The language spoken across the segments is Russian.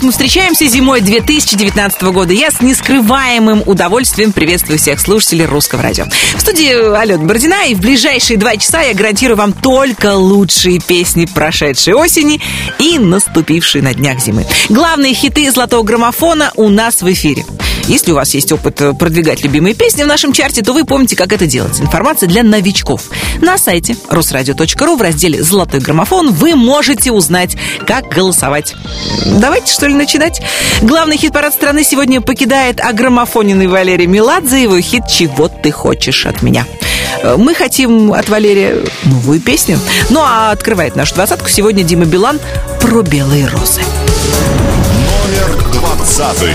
раз мы встречаемся зимой 2019 года. Я с нескрываемым удовольствием приветствую всех слушателей русского радио. В студии Алена Бородина, и в ближайшие два часа я гарантирую вам только лучшие песни прошедшей осени и наступившей на днях зимы. Главные хиты золотого граммофона у нас в эфире. Если у вас есть опыт э, продвигать любимые песни в нашем чарте, то вы помните, как это делать. Информация для новичков. На сайте русрадио.ру в разделе «Золотой граммофон» вы можете узнать, как голосовать. Давайте, что ли, начинать? Главный хит-парад страны сегодня покидает агромофоненный Валерий Меладзе, его хит «Чего ты хочешь от меня». Э, мы хотим от Валерия новую песню. Ну а открывает нашу двадцатку сегодня Дима Билан про белые розы. Номер двадцатый.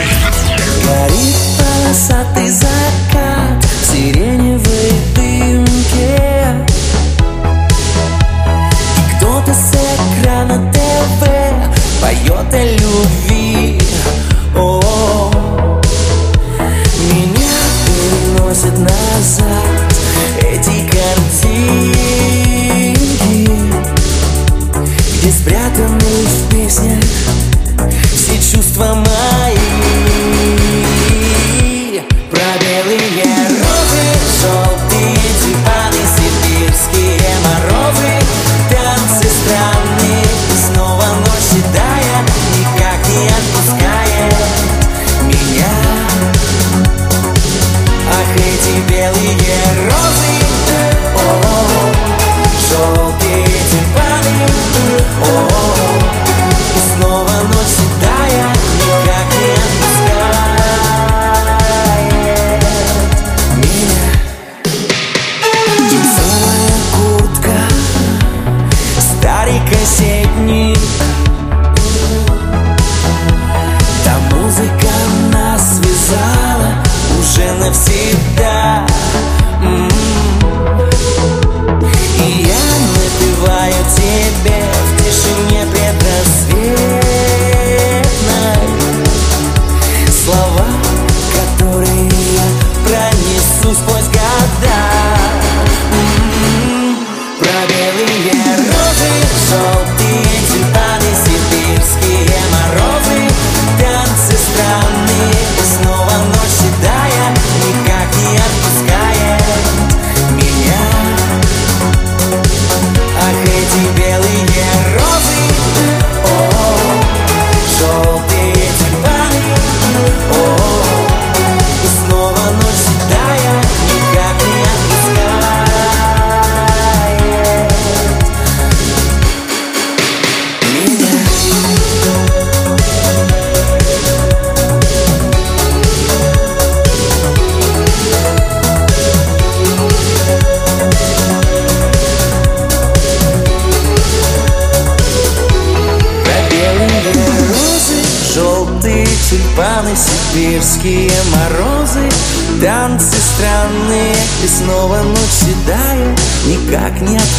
Горит полосатый закат в сиреневой дымке И кто-то с экрана ТВ поет о любви. О, Меня переносит назад эти картинки Где спрятаны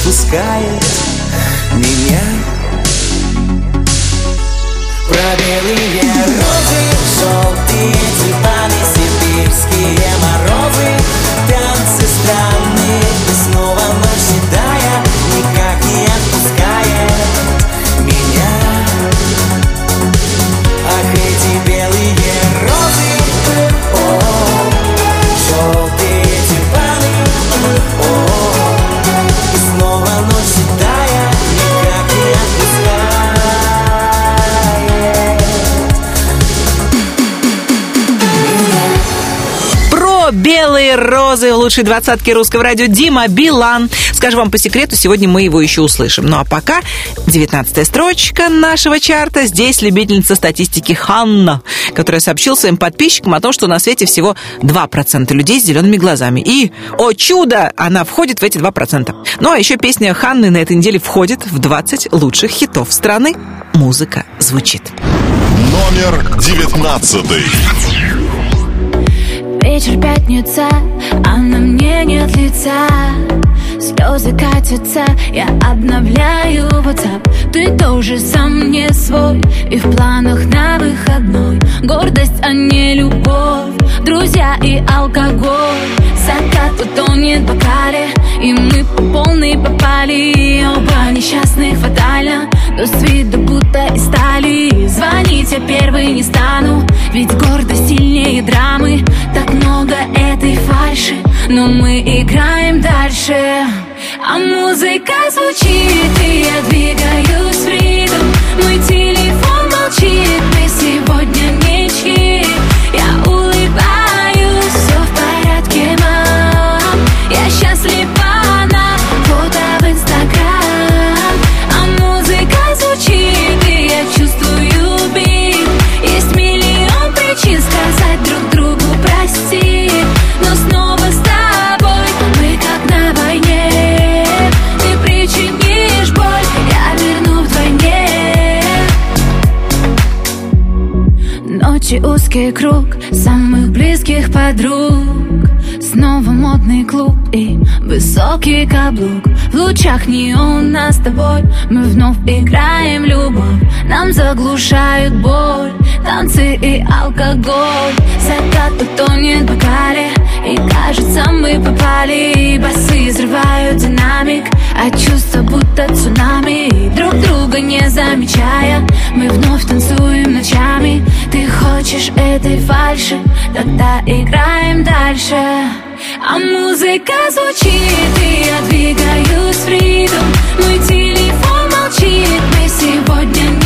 отпускает меня. Лучшей двадцатке русского радио Дима Билан. Скажу вам по секрету, сегодня мы его еще услышим. Ну а пока 19 строчка нашего чарта. Здесь любительница статистики Ханна, которая сообщила своим подписчикам о том, что на свете всего 2% людей с зелеными глазами. И, о чудо, она входит в эти 2%. Ну а еще песня Ханны на этой неделе входит в 20 лучших хитов страны. Музыка звучит. Номер девятнадцатый. Вечер пятница, а на мне нет лица. Слезы катятся, я обновляю WhatsApp. Ты тоже сам не свой И в планах на выходной. Гордость, а не любовь Друзья и алкоголь. Закат утонет в бокале И мы по полной попали. Оба несчастных фатально Но с виду будто из стали. Звоните первый но мы играем дальше А музыка звучит, и я двигаюсь в ритм. Мой телефон узкий круг самых близких подруг. Снова модный клуб и высокий каблук. В лучах неона с тобой. Мы вновь играем любовь. Нам заглушают боль, танцы и алкоголь. Закат утонет в бокале и кажется мы попали. Басы взрывают динамик. А чувства будто цунами Друг друга не замечая. Мы вновь танцуем ночами. Ты хочешь этой фальши? Тогда играем дальше. А музыка звучит И я двигаюсь в ритм. Мой телефон молчит. Мы сегодня ничьи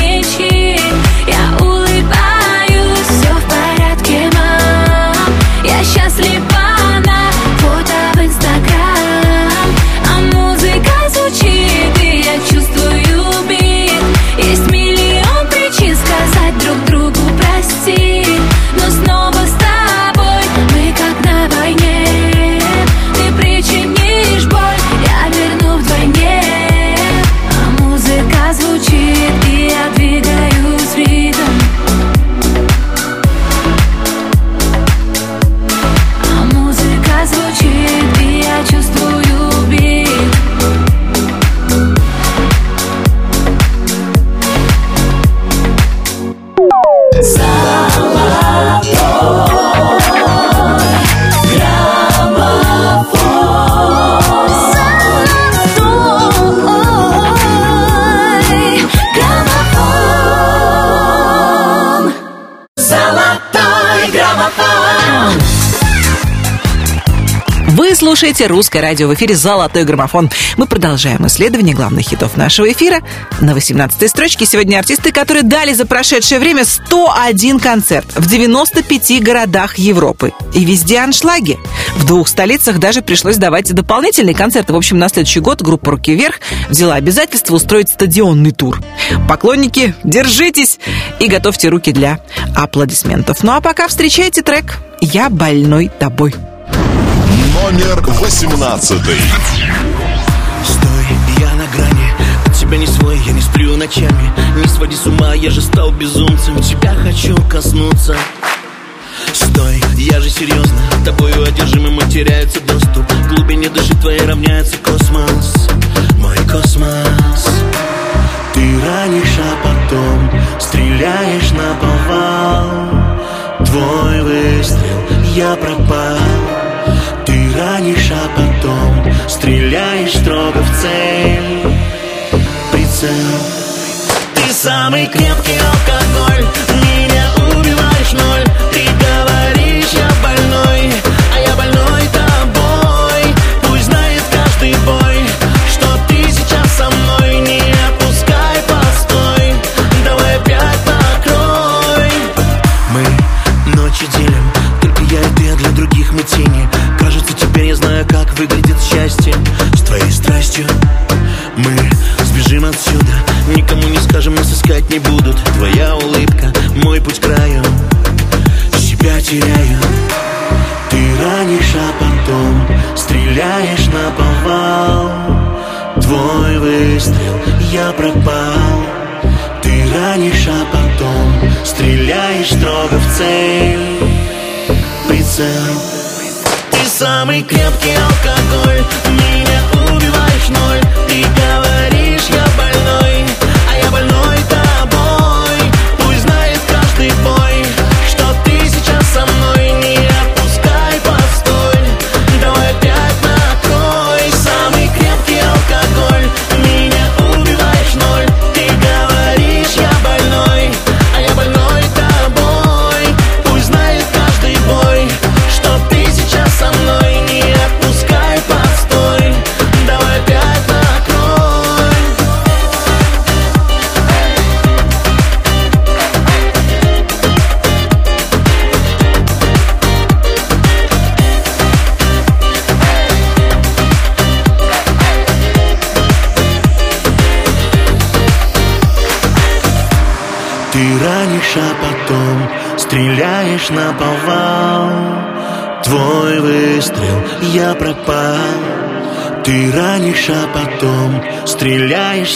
слушаете «Русское радио» в эфире «Золотой граммофон». Мы продолжаем исследование главных хитов нашего эфира. На 18-й строчке сегодня артисты, которые дали за прошедшее время 101 концерт в 95 городах Европы. И везде аншлаги. В двух столицах даже пришлось давать дополнительные концерты. В общем, на следующий год группа «Руки вверх» взяла обязательство устроить стадионный тур. Поклонники, держитесь и готовьте руки для аплодисментов. Ну а пока встречайте трек «Я больной тобой». Номер 18. Стой, я на грани. От тебя не свой, я не сплю ночами. Не своди с ума, я же стал безумцем. Тебя хочу коснуться. Стой, я же серьезно. Тобою одержимым теряется доступ. К глубине души твоей равняется космос. Мой космос. Ты ранишь, а потом Стреляешь на повал. Твой выстрел, я пропал Ты ранишь, а потом Стреляешь строго в цель. Прицел. Ты самый крепкий алкоголь выглядит счастье С твоей страстью. Мы сбежим отсюда Никому не скажем, нас искать не будут. Твоя улыбка, мой путь к краю. Себя теряю. Ты ранишь, а потом Стреляешь на повал. Твой выстрел, я пропал. Ты ранишь, а потом Стреляешь строго в цель. Прицел самый крепкий алкоголь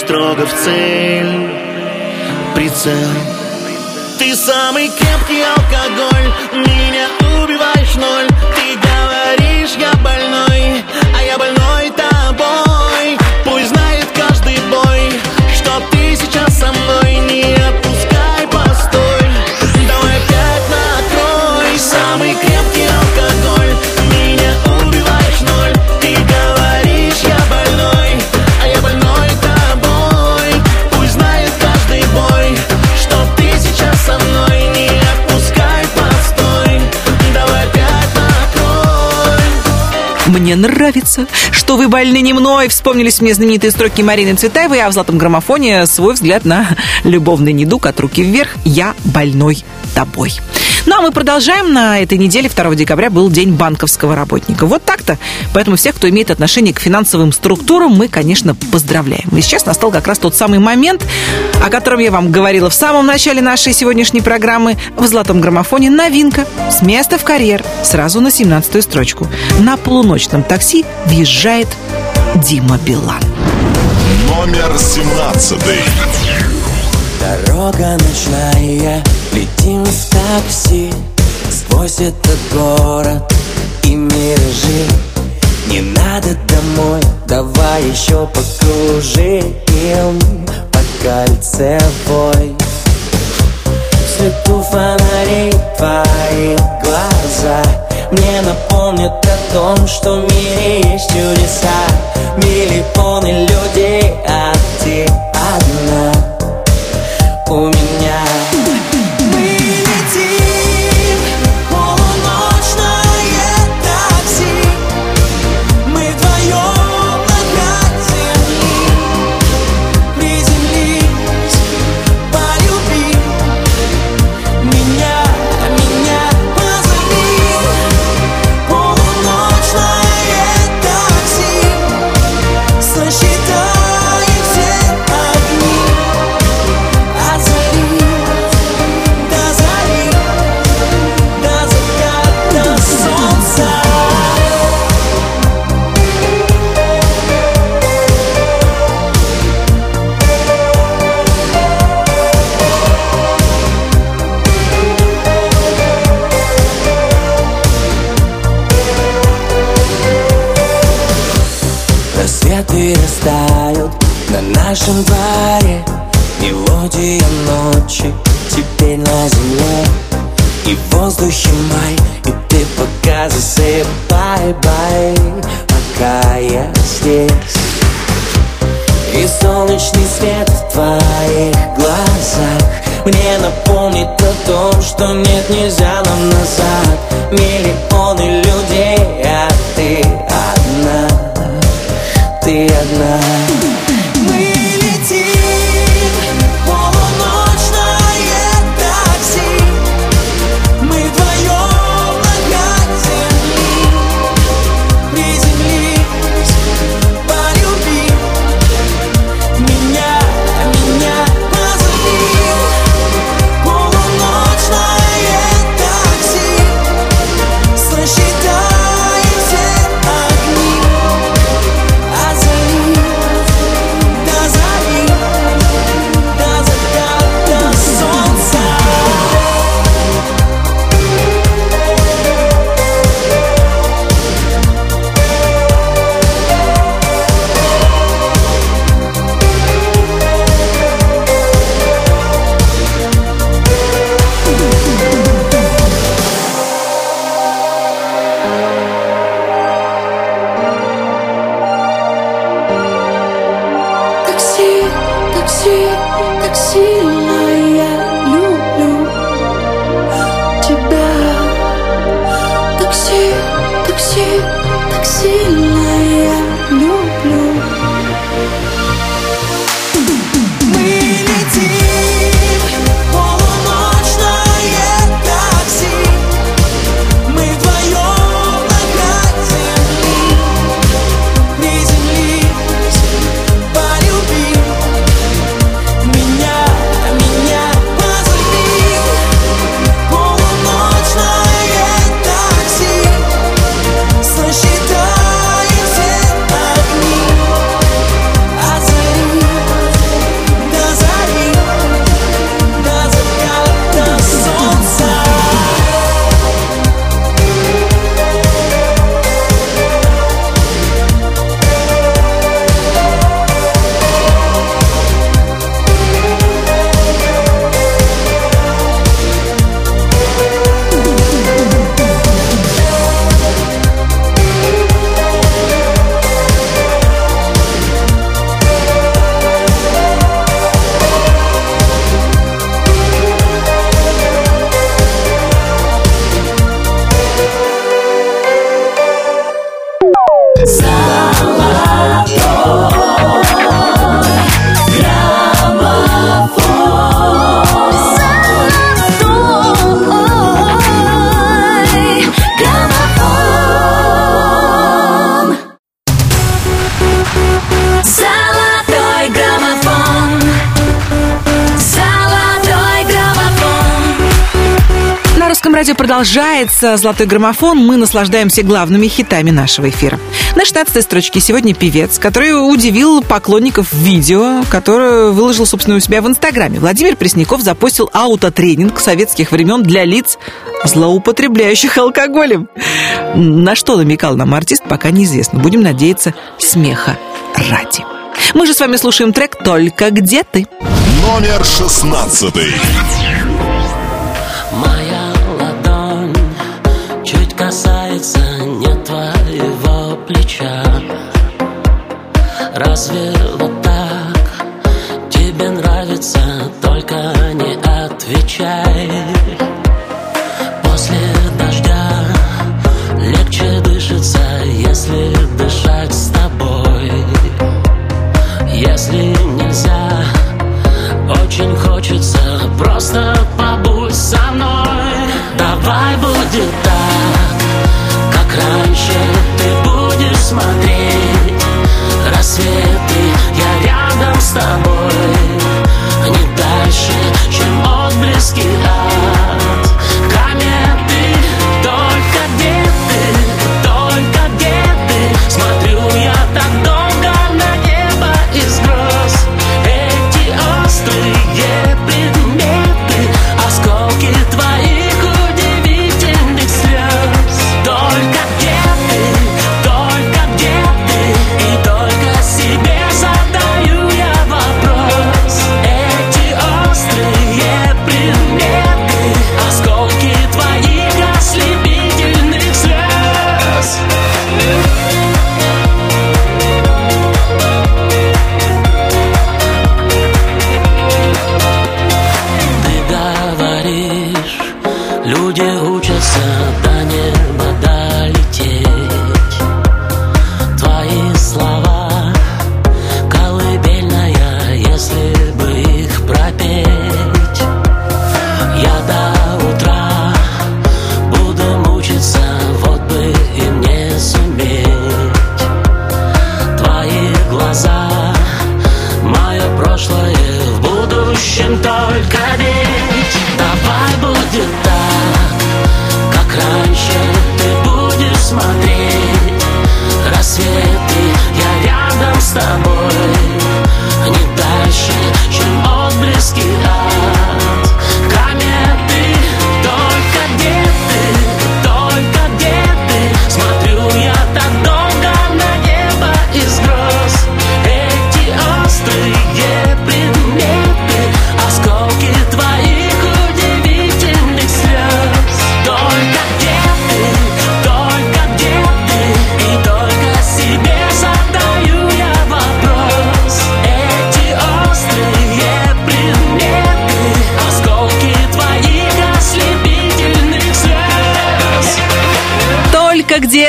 строго в цель. Прицел. Ты самый крепкий алкоголь Мне нравится, что вы больны не мной. Вспомнились мне знаменитые строки Марины Цветаевой, а в «Золотом граммофоне» свой взгляд на любовный недуг от руки вверх «Я больной тобой». Ну а мы продолжаем. На этой неделе, 2 декабря, был День банковского работника. Вот так-то. Поэтому всех, кто имеет отношение к финансовым структурам, мы, конечно, поздравляем. И сейчас настал как раз тот самый момент, о котором я вам говорила в самом начале нашей сегодняшней программы. В «Золотом граммофоне» новинка. С места в карьер. Сразу на 17-ю строчку. На полуночном такси въезжает Дима Билан. Номер 17. Дорога ночная, летим в такси Сквозь этот город. И миражи Не надо домой, давай еще покружим По кольцевой свету фонарей твои глаза Мне напомнят о том, что в мире есть чудеса продолжается «Золотой граммофон». Мы наслаждаемся главными хитами нашего эфира. На 16 строчке сегодня певец, который удивил поклонников видео, которое выложил, собственно, у себя в Инстаграме. Владимир Пресняков запустил аутотренинг советских времен для лиц, злоупотребляющих алкоголем. На что намекал нам артист, пока неизвестно. Будем надеяться, смеха ради. Мы же с вами слушаем трек «Только где ты». Номер шестнадцатый. Касается не твоего плеча. Разве Рассветы, я рядом с тобой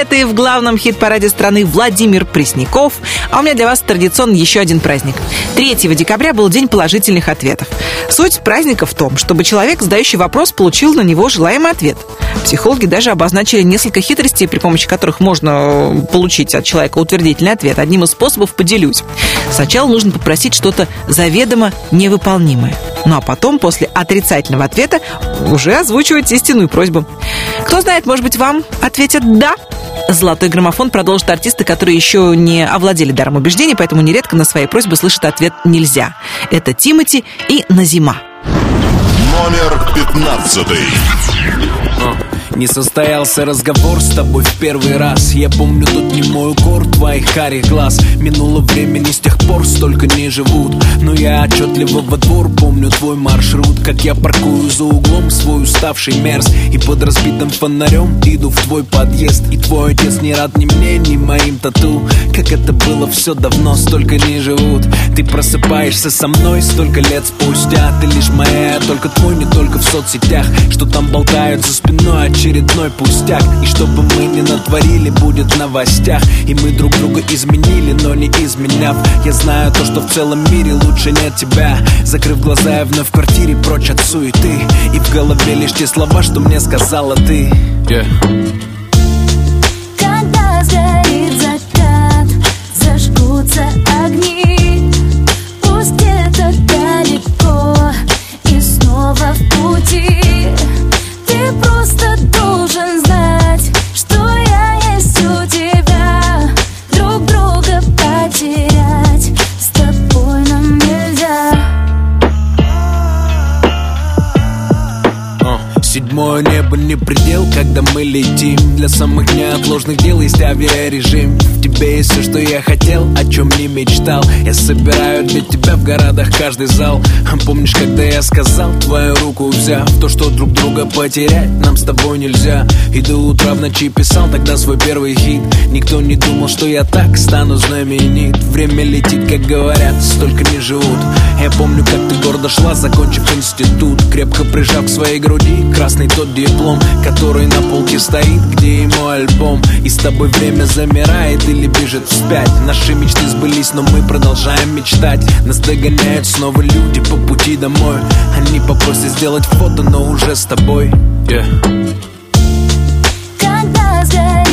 Только где ты в главном хит-параде страны Владимир Пресняков. А у меня для вас традиционно еще один праздник. 3 декабря был День положительных ответов. Суть праздника в том, чтобы человек, задающий вопрос, получил на него желаемый ответ. Психологи даже обозначили несколько хитростей, при помощи которых можно э, получить от человека утвердительный ответ. Одним из способов поделюсь. Сначала нужно попросить что-то заведомо невыполнимое. Ну а потом, после отрицательного ответа, уже озвучивать истинную просьбу. Кто знает, может быть, вам ответят «да». Золотой граммофон продолжит артисты, которые еще не овладели даром убеждений, поэтому нередко на свои просьбы слышат ответ «нельзя». Это Тимати и Назима. Номер пятнадцатый. Не состоялся разговор с тобой в первый раз. Я помню тот немой укор твоих карих глаз. Минуло времени с тех пор столько не живут. Но я отчетливо во двор помню твой маршрут. Как я паркую за углом свой уставший мерз. И под разбитым фонарем иду в твой подъезд. И твой отец не рад ни мне, ни моим тату. Как это было все давно, столько не живут. Ты просыпаешься со мной столько лет спустя. Ты лишь моя, только твой, не только в соцсетях. Что там болтают за спиной очередной пустяк. И что бы мы ни натворили, будет в новостях. И мы друг друга изменили, но не изменяв. Я знаю то, что в целом мире лучше нет тебя. Закрыв глаза, я вновь в квартире прочь от суеты. И в голове лишь те слова, что мне сказала ты. Yeah. Когда сгорит закат, зажгутся огни мое небо не предел, когда мы летим. Для самых неотложных дел есть авиарежим. В тебе есть все, что я хотел, о чем не мечтал. Я собираю для тебя в городах каждый зал. Помнишь, когда я сказал, твою руку взяв? То, что друг друга потерять нам с тобой нельзя. И до утра в ночи писал тогда свой первый хит. Никто не думал, что я так стану знаменит. Время летит, как говорят, столько не живут. Я помню, как ты гордо шла, закончив институт. Крепко прижав к своей груди красный тот диплом Который на полке стоит, где и мой альбом. И с тобой время замирает или бежит вспять. Наши мечты сбылись, но мы продолжаем мечтать. Нас догоняют снова люди по пути домой. Они попросят сделать фото, но уже с тобой. Yeah. Когда сгорит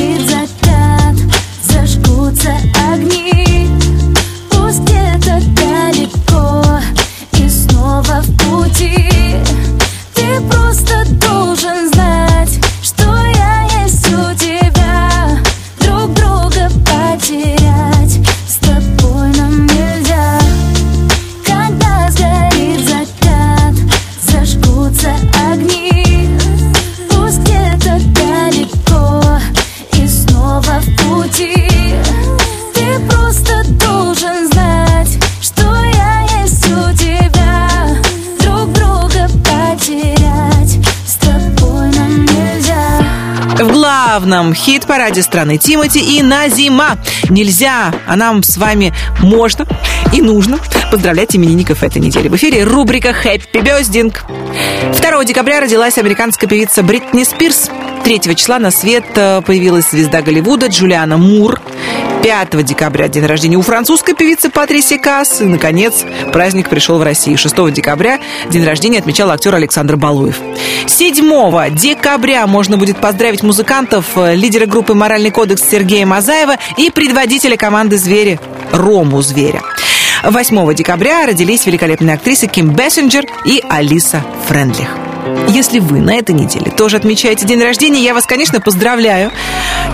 главном хит-параде страны Тимати и Назима. Нельзя, а нам с вами можно и нужно поздравлять именинников этой недели. В эфире рубрика «Хэппи Бёздинг». 2 декабря родилась американская певица Бритни Спирс. 3 числа на свет э, появилась звезда Голливуда Джулиана Мур. 5 декабря день рождения у французской певицы Патрисии Касс. И, наконец, праздник пришел в Россию. 6 декабря день рождения отмечал актер Александр Балуев. 7 декабря можно будет поздравить музыкантов, э, лидера группы «Моральный кодекс» Сергея Мазаева и предводителя команды «Звери» Рому Зверя. 8 декабря родились великолепные актрисы Ким Бессенджер и Алиса Френдлих. Если вы на этой неделе тоже отмечаете день рождения, я вас, конечно, поздравляю.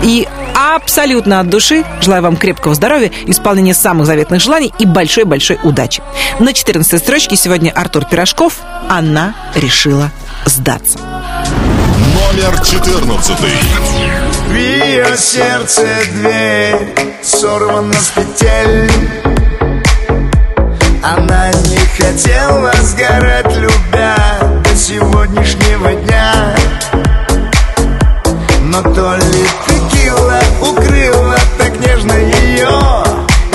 И абсолютно от души желаю вам крепкого здоровья, исполнения самых заветных желаний и большой-большой удачи. На 14 строчке сегодня Артур Пирожков «Она решила сдаться». Номер 14. В ее сердце дверь сорвана с петель Она не хотела сгорать, любя сегодняшнего дня. Но то ли текила укрыла так нежно ее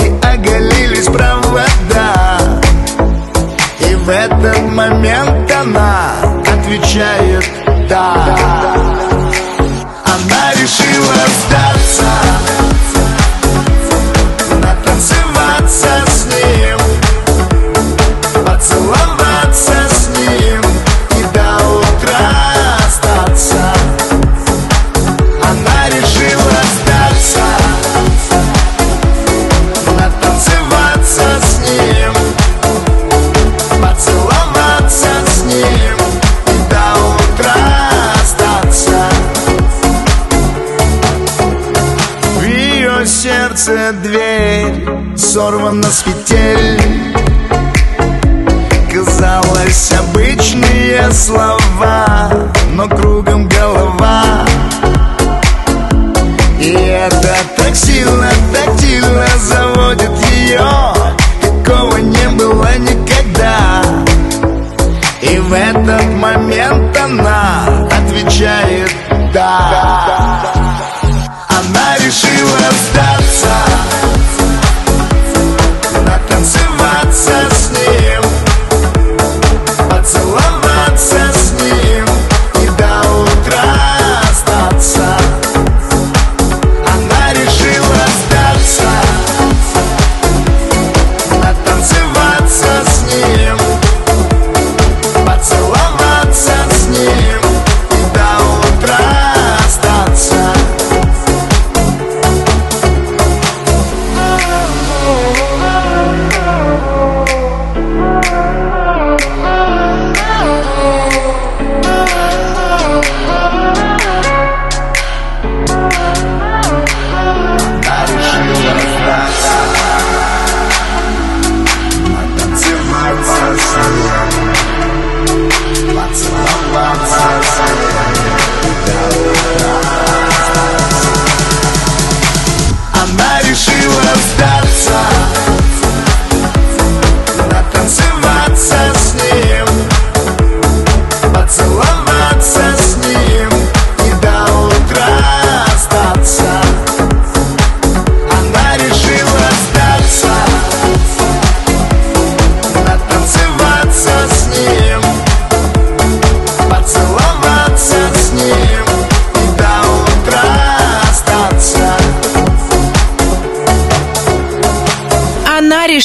И оголились провода. И в этот момент она отвечает «да»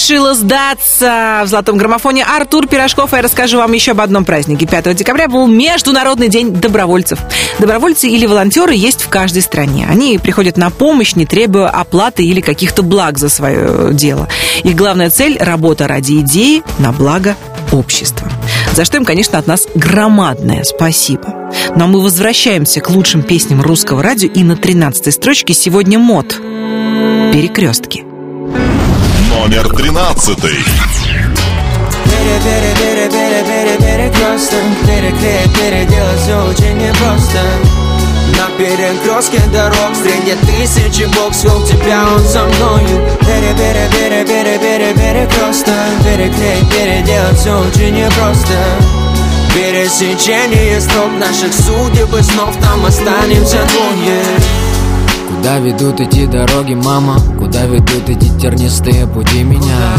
решила сдаться в золотом граммофоне Артур Пирожков. А я расскажу вам еще об одном празднике. 5 декабря был Международный день добровольцев. Добровольцы или волонтеры есть в каждой стране. Они приходят на помощь, не требуя оплаты или каких-то благ за свое дело. Их главная цель – работа ради идеи на благо общества. За что им, конечно, от нас громадное спасибо. Но мы возвращаемся к лучшим песням русского радио, и на 13 строчке сегодня мод. Перекрестки. Номер тринадцатый. Перекресток, переклеить, переделать все очень непросто На перекрестке дорог среди тысячи бог свел тебя он со мною пере пере пере пере пере перекресток Переклеить, переделать все очень непросто Пересечение строк наших судеб и снов Там останемся двое Куда ведут эти дороги, мама? Куда ведут эти тернистые пути меня?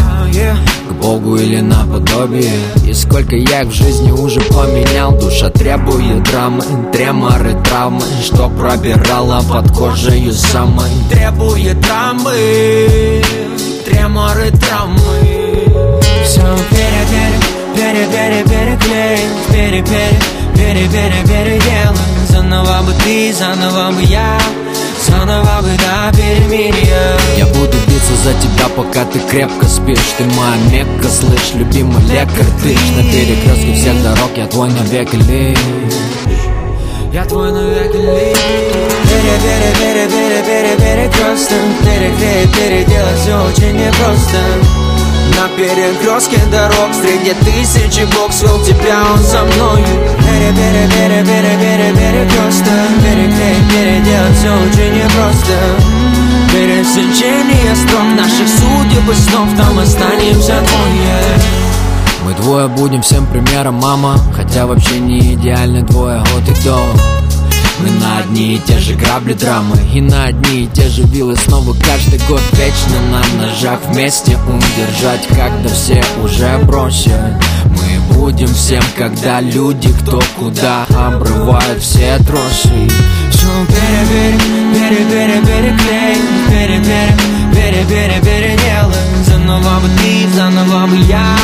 К Богу или наподобие? И сколько я их в жизни уже поменял Душа требует драмы, треморы, травмы Что пробирала под кожей самой Требует травмы Треморы, травмы Все пере пере пере пере переклеить Пере пере пере пере переделать Заново бы ты, заново бы я Заново бы до перемирия Я буду биться за тебя, пока ты крепко спишь. Ты моя мекка, слышь, любимый лекарь. Ты ж на перекрестке всех дорог, я твой навеки лишь. Я твой навеки лишь. Пере пере пере пере пере перекресток Переклеить, переделать все очень непросто на перекрестке дорог. Среди тысячи бог свел тебя он со мною. Пере пере пере пере пере перекресток Переклеить, переделать все очень непросто Пересечение строк наших судеб и снов Там останемся двое. Мы двое будем всем примером, мама. Хотя вообще не идеальны двое от и до мы на одни и те же грабли драмы И на одни и те же вилы снова каждый год Вечно на ножах вместе удержать Когда все уже бросят Мы будем всем, когда люди кто куда Обрывают все тросы. Все пере пере пере пере переклей Пере пере пере Заново бы ты, заново бы я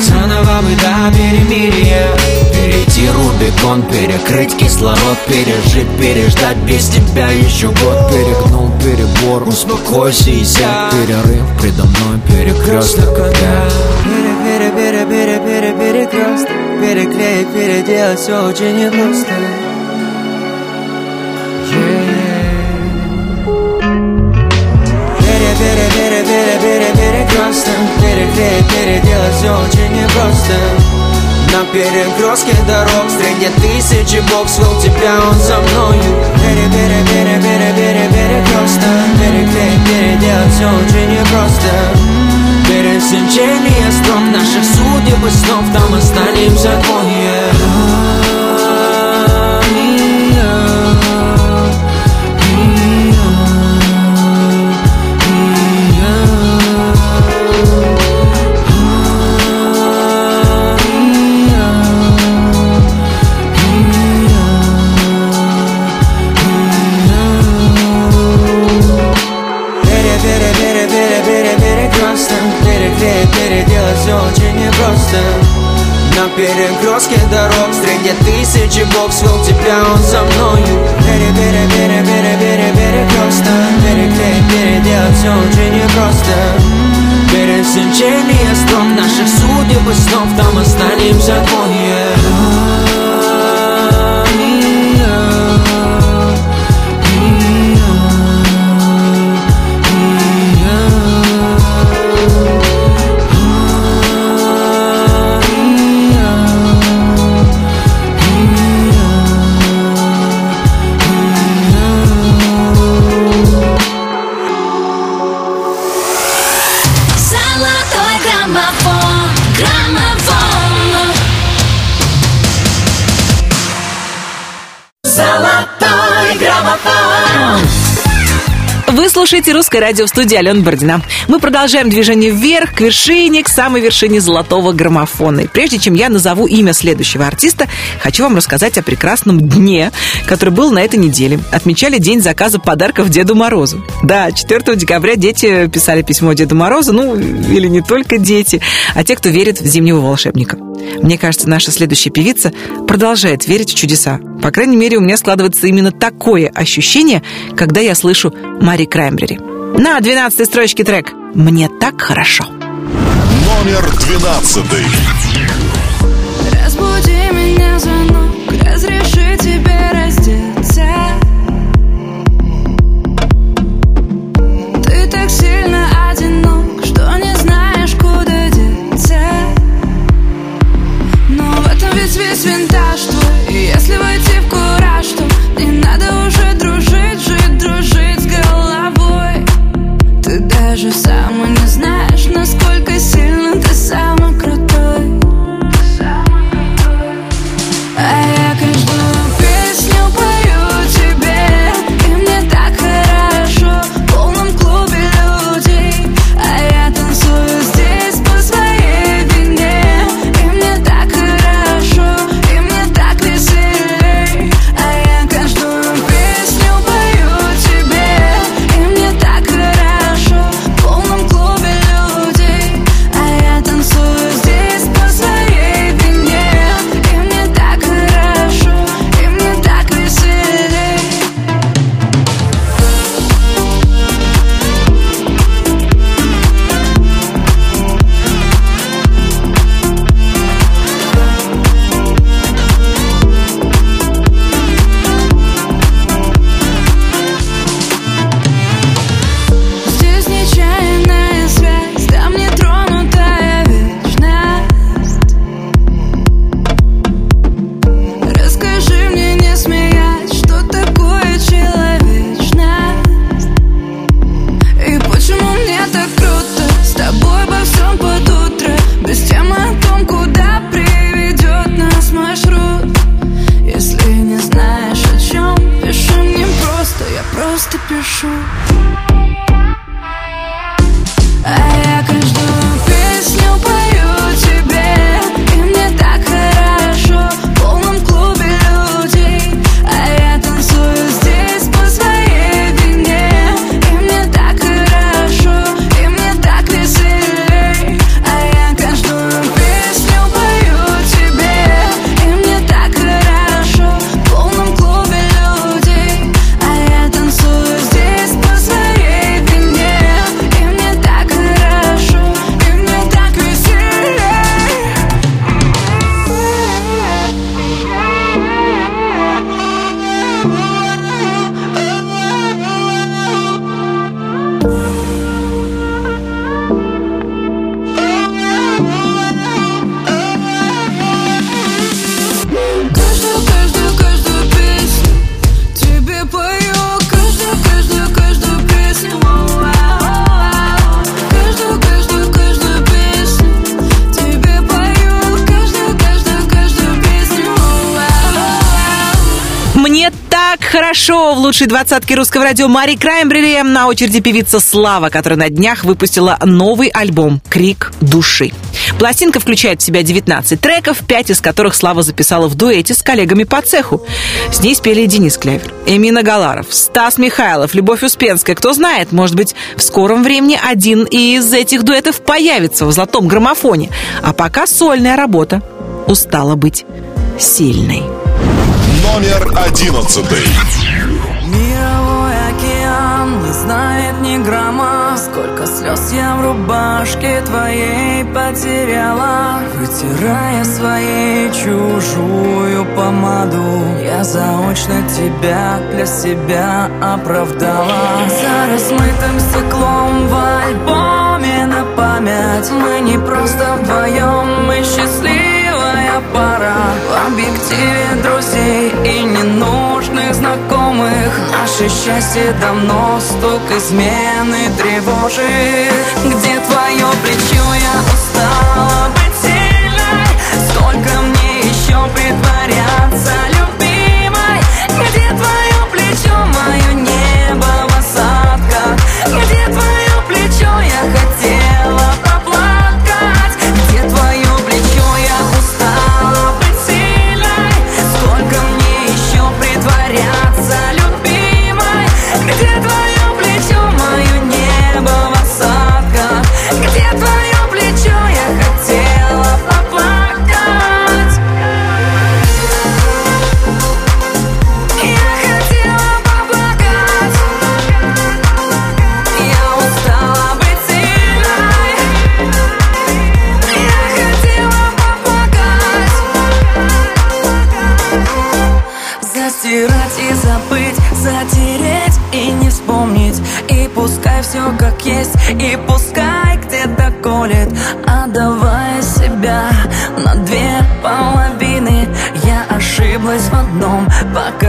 Заново бы до перемирия Перейти Рубикон, перекрыть кислород Пережить, переждать без тебя еще год. Перегнул перебор, успокойся и сядь. Перерыв предо мной, перекресток когда Пере пере пере пере пере перекресток. Переклеить, переделать все очень непросто пере пере пере пере Переклеить, переделать все очень непросто. На перекрестке дорог Среди тысячи бог свел тебя он со мною. Пере пере пере пере пере перекресток Переклеить, переделать все очень непросто. Пересечение строк наших судеб и снов Там останемся двое перекрестке дорог Среди тысячи бог свел тебя он со мною. Пере пере пере пере пере перекресток Переклеить, переделать все очень непросто Пересечение строк наших судеб и снов Там останемся двое слушаете «Русское радио» в студии Алена Бородина. Мы продолжаем движение вверх, к вершине, к самой вершине золотого граммофона. И прежде чем я назову имя следующего артиста, хочу вам рассказать о прекрасном дне, который был на этой неделе. Отмечали день заказа подарков Деду Морозу. Да, 4 декабря дети писали письмо Деду Морозу, ну, или не только дети, а те, кто верит в зимнего волшебника. Мне кажется, наша следующая певица продолжает верить в чудеса. По крайней мере, у меня складывается именно такое ощущение, когда я слышу Мари Краймбрери. На 12 строчке трек «Мне так хорошо». Номер двенадцатый. Разбуди меня звонок, разреши лучшей двадцатке русского радио Мари Краймбрери. На очереди певица Слава, которая на днях выпустила новый альбом «Крик души». Пластинка включает в себя 19 треков, 5 из которых Слава записала в дуэте с коллегами по цеху. С ней спели Денис Клявер, Эмина Галаров, Стас Михайлов, Любовь Успенская. Кто знает, может быть, в скором времени один из этих дуэтов появится в золотом граммофоне. А пока сольная работа устала быть сильной. Номер одиннадцатый. Ни грамма. Сколько слез я в рубашке твоей потеряла Вытирая своей чужую помаду. Я заочно тебя для себя оправдала. За размытым стеклом в альбоме на память. Мы не просто вдвоем, объективе друзей и ненужных знакомых. Наше счастье давно стук измены тревожит. Где твое плечо, я устала быть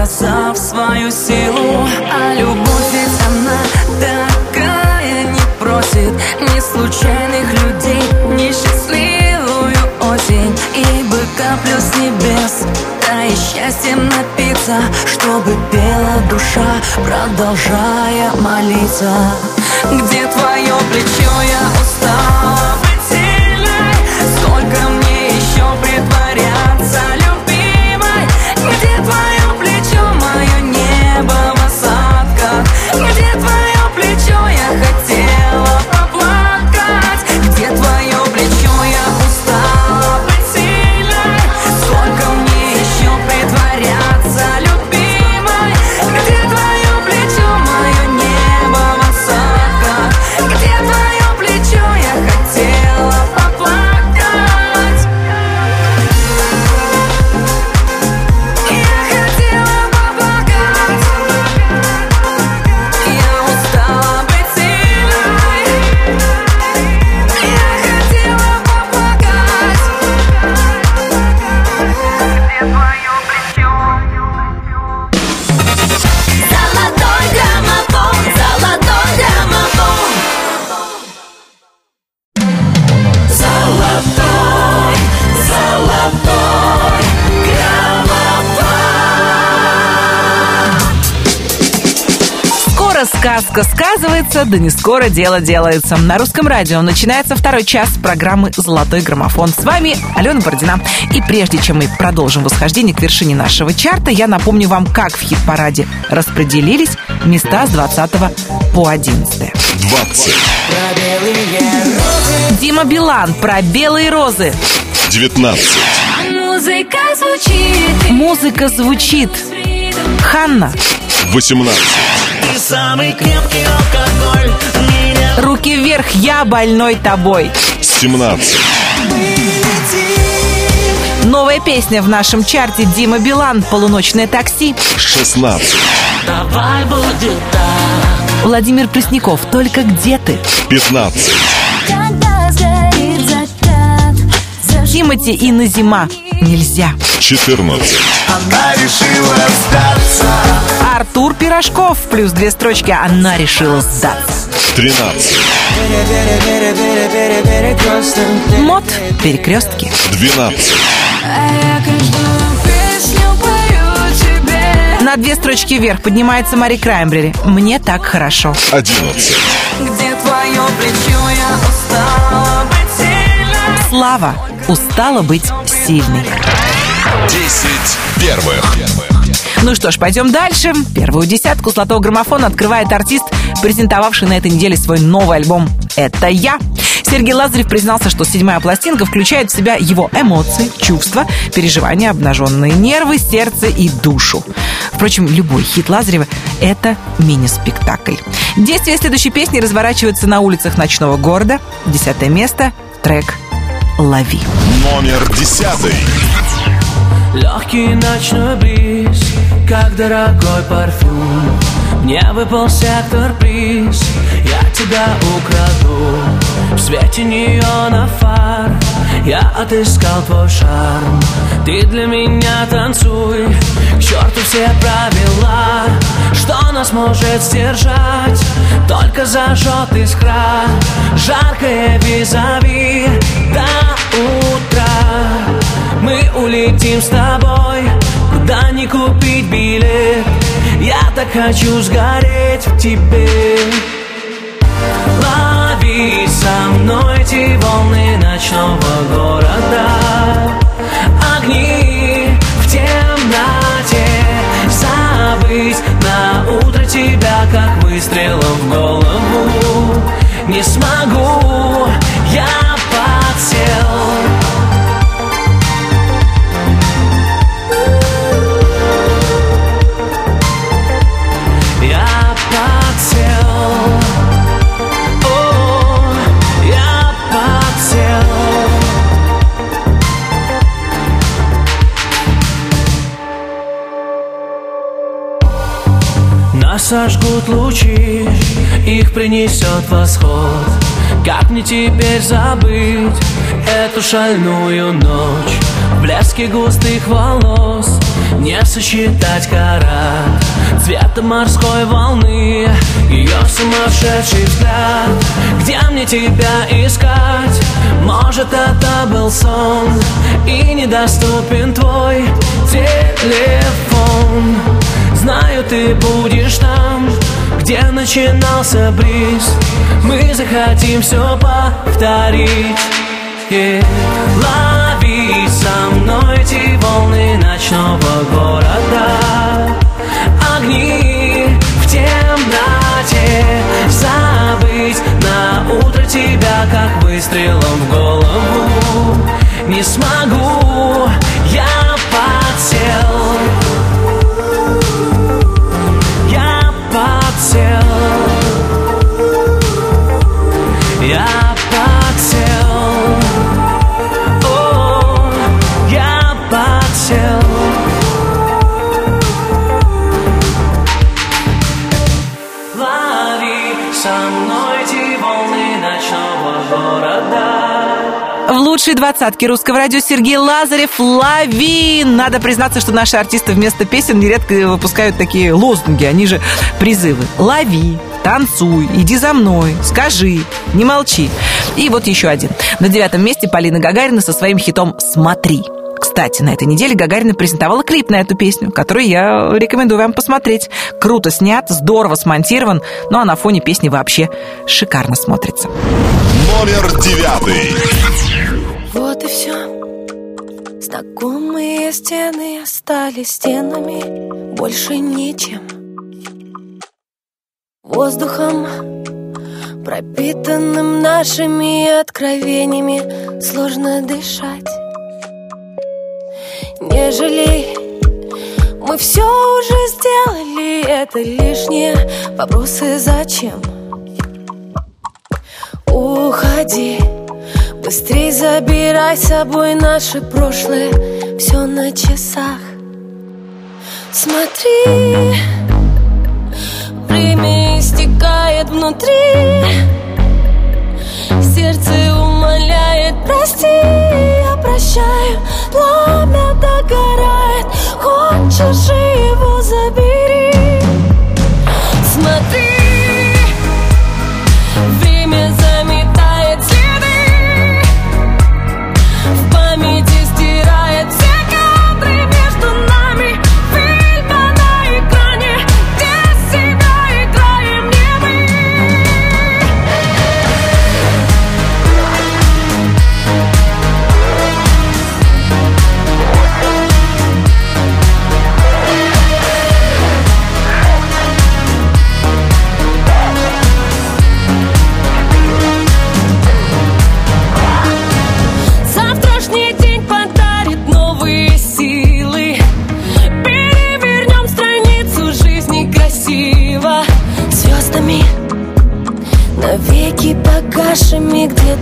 Показав свою силу. А любовь ведь она такая Не просит ни случайных людей Ни счастливую осень. И бы каплю с небес Да и счастьем напиться Чтобы пела душа Продолжая молиться. Где твое плечо, сказка сказывается, да не скоро дело делается. На русском радио начинается второй час программы «Золотой граммофон». С вами Алена Бородина. И прежде чем мы продолжим восхождение к вершине нашего чарта, я напомню вам, как в хит-параде распределились места с 20 по 11. 20, Дима Билан про белые розы. 19, Музыка звучит Музыка звучит. Ханна. 18, Ты самый крепкий алкоголь Меня Руки вверх, я больной тобой. 17, Новая песня в нашем чарте Дима Билан «Полуночное такси». 16, Давай будет так Владимир Пресняков «Только где ты?». 15, Когда сгорит закат Тимати и Назима «Нельзя». 14, Она решила сдаться Артур Пирожков плюс две строчки «Она решила сдаться». 13, Мод «Перекрестки». 12, А я каждую песню пою тебе На две строчки вверх поднимается Мари Краймбрери «Мне так хорошо». 11, Где твое плечо, я устала быть сильной Слава устала быть сильной. 10 первых. Ну что ж, пойдем дальше. Первую десятку золотого граммофона открывает артист, презентовавший на этой неделе свой новый альбом «Это я». Сергей Лазарев признался, что седьмая пластинка включает в себя его эмоции, чувства, переживания, обнаженные нервы, сердце и душу. Впрочем, любой хит Лазарева – это мини-спектакль. Действие следующей песни разворачивается на улицах ночного города. Десятое место – трек «Лови». Номер 10. Легкий ночной бриз, как дорогой парфюм. Мне выпал сектор приз, я тебя украду. В свете неона фар, я отыскал твой шарм. Ты для меня танцуй, к черту все правила. Что нас может сдержать, только зажжет искра Жаркое визави до утра мы улетим с тобой, куда не купить билет. Я так хочу сгореть в тебе. Лови со мной эти волны ночного города. Огни в темноте. Забыть на утро тебя, как выстрелом в голову. Не смогу, Нас сожгут лучи, их принесет восход. Как мне теперь забыть эту шальную ночь? В блеске густых волос не сосчитать карат Цвета морской волны Ее сумасшедший взгляд. Где мне тебя искать? Может это был сон И недоступен твой телефон Знаю, ты будешь там Где начинался бриз. Мы захотим все повторить. И лови со мной эти волны ночного города. Огни в темноте. Забыть на утро тебя, как выстрелом в голову. Не смогу, лучшей двадцатке русского радио Сергей Лазарев «Лови». Надо признаться, что наши артисты вместо песен нередко выпускают такие лозунги, они же призывы. «Лови», «Танцуй», «Иди за мной», «Скажи», «Не молчи». И вот еще один. На девятом месте Полина Гагарина со своим хитом «Смотри». Кстати, на этой неделе Гагарина презентовала клип на эту песню, который я рекомендую вам посмотреть. Круто снят, здорово смонтирован, ну а на фоне песни вообще шикарно смотрится. Номер девятый. Вот и все. Знакомые стены остались стенами, больше ничем. Воздухом, пропитанным нашими откровениями, сложно дышать. Не жалей, мы все уже сделали, это лишние вопросы зачем? Уходи, быстрей забирай с собой наше прошлое, все на часах. Смотри, время истекает внутри, сердце умоляет, прости, я прощаю, пламя догорает, хочешь его забери.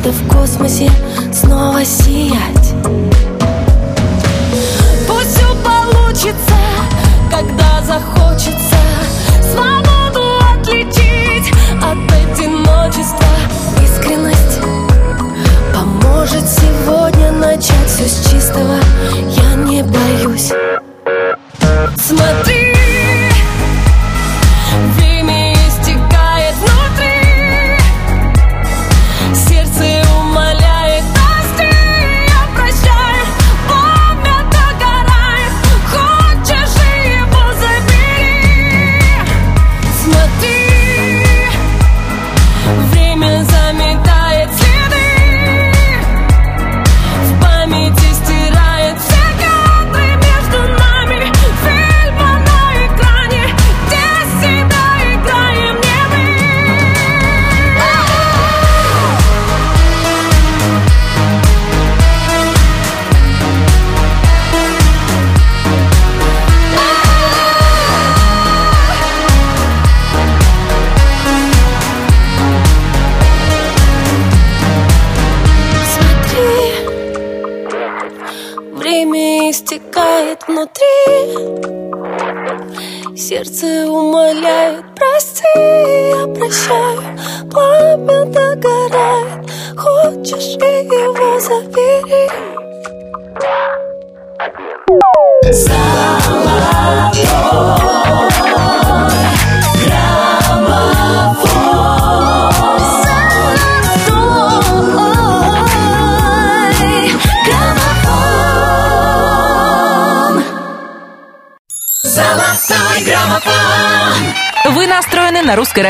Где-то в космосе Снова сиять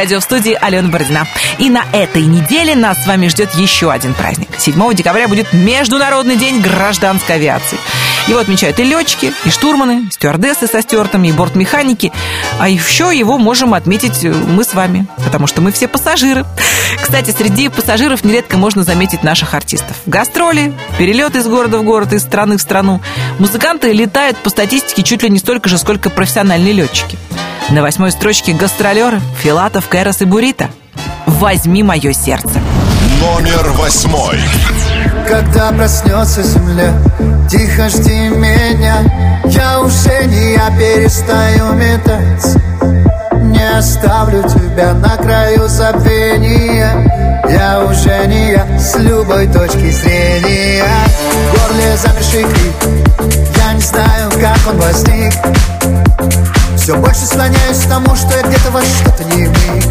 радио в студии Алена Бородина. И на этой неделе нас с вами ждет еще один праздник. 7 декабря будет Международный день гражданской авиации. Его отмечают и летчики, и штурманы, и стюардессы со стюартами, и бортмеханики. А еще его можем отметить мы с вами, потому что мы все пассажиры. Кстати, среди пассажиров нередко можно заметить наших артистов. Гастроли, перелеты из города в город, из страны в страну. Музыканты летают по статистике чуть ли не столько же, сколько профессиональные летчики. На восьмой строчке гастролеры Филатов, Кэрос и Бурита. «Возьми мое сердце». Номер восьмой. Когда проснется земля, тихо жди меня Я уже не я перестаю метаться Не оставлю тебя на краю забвения Я уже не я с любой точки зрения В горле замерший крик Я не знаю, как он возник Все больше склоняюсь к тому, что я где-то во что-то не вник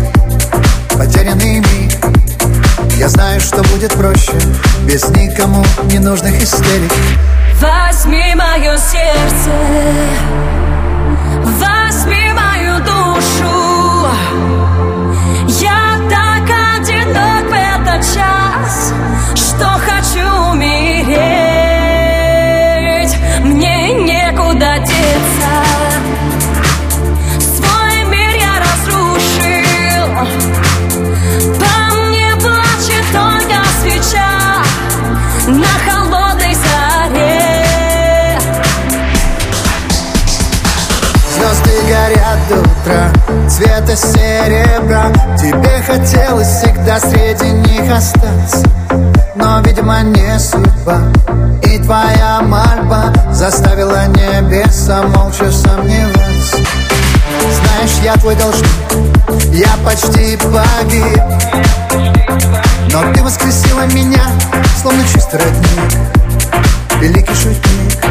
Потерянный миг я знаю, что будет проще. Без никому ненужных истерик. Возьми мое сердце. Возьми мою душу. Я так одинок в этот час Что хочу Цвета серебра. Тебе хотелось всегда среди них остаться. Но, видимо, не судьба. И твоя мольба Заставила небеса молча сомневаться. Знаешь, я твой должник. Я почти погиб. Но ты воскресила меня Словно чистый родник. Великий шутник.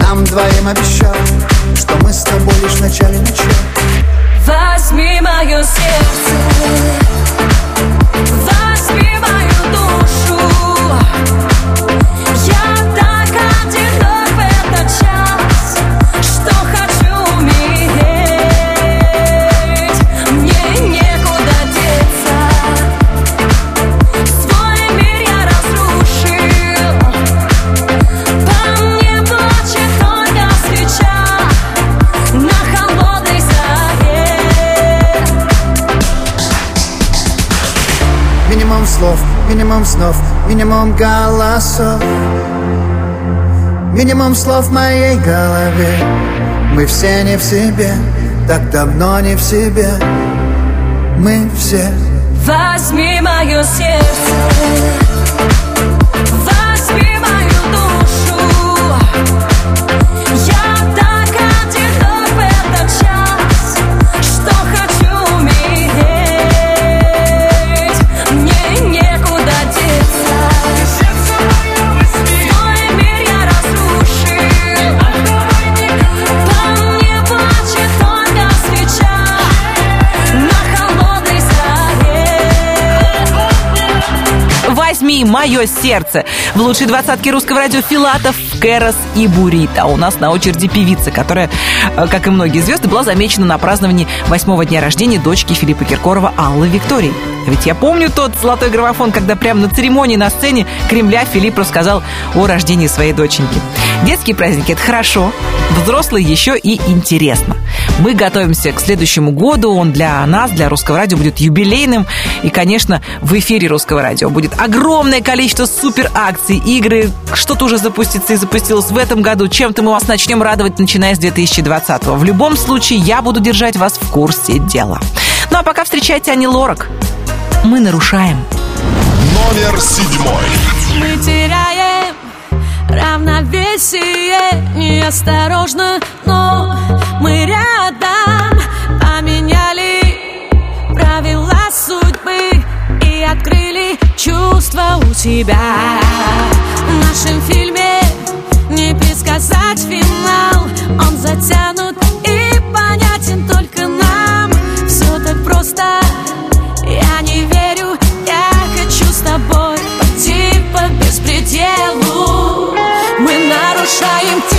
Нам двоим обещал Что мы с тобой лишь в начале начала Возьми мое сердце. Возьми мою душу минимум снов Минимум голосов. Минимум слов в моей голове. Мы все не в себе Так давно не в себе. Мы все. Возьми мое сердце «Возьми мое сердце» в лучшей двадцатке русского радио Филатов, Кэрос и Бурита. У нас на очереди певица, которая, э, как и многие звезды, была замечена на праздновании восьмого дня рождения дочки Филиппа Киркорова Аллы Виктории. Ведь я помню тот золотой граммофон, когда прямо на церемонии на сцене Кремля Филипп рассказал о рождении своей доченьки. Детские праздники – это хорошо, взрослые еще и интересно. Мы готовимся к следующему году, он для нас, для Русского радио будет юбилейным. И, конечно, в эфире Русского радио будет огромное количество супер акций, игры, что-то уже запустится и запустилось в этом году. Чем-то мы вас начнем радовать, начиная с 2020 В любом случае, я буду держать вас в курсе дела. Ну а пока встречайте Ани Лорак. Мы нарушаем. Номер седьмой. Мы теряем Равновесие неосторожно, но мы рядом. Поменяли правила судьбы и открыли чувства у себя. В нашем фильме не предсказать финал, он затянут dream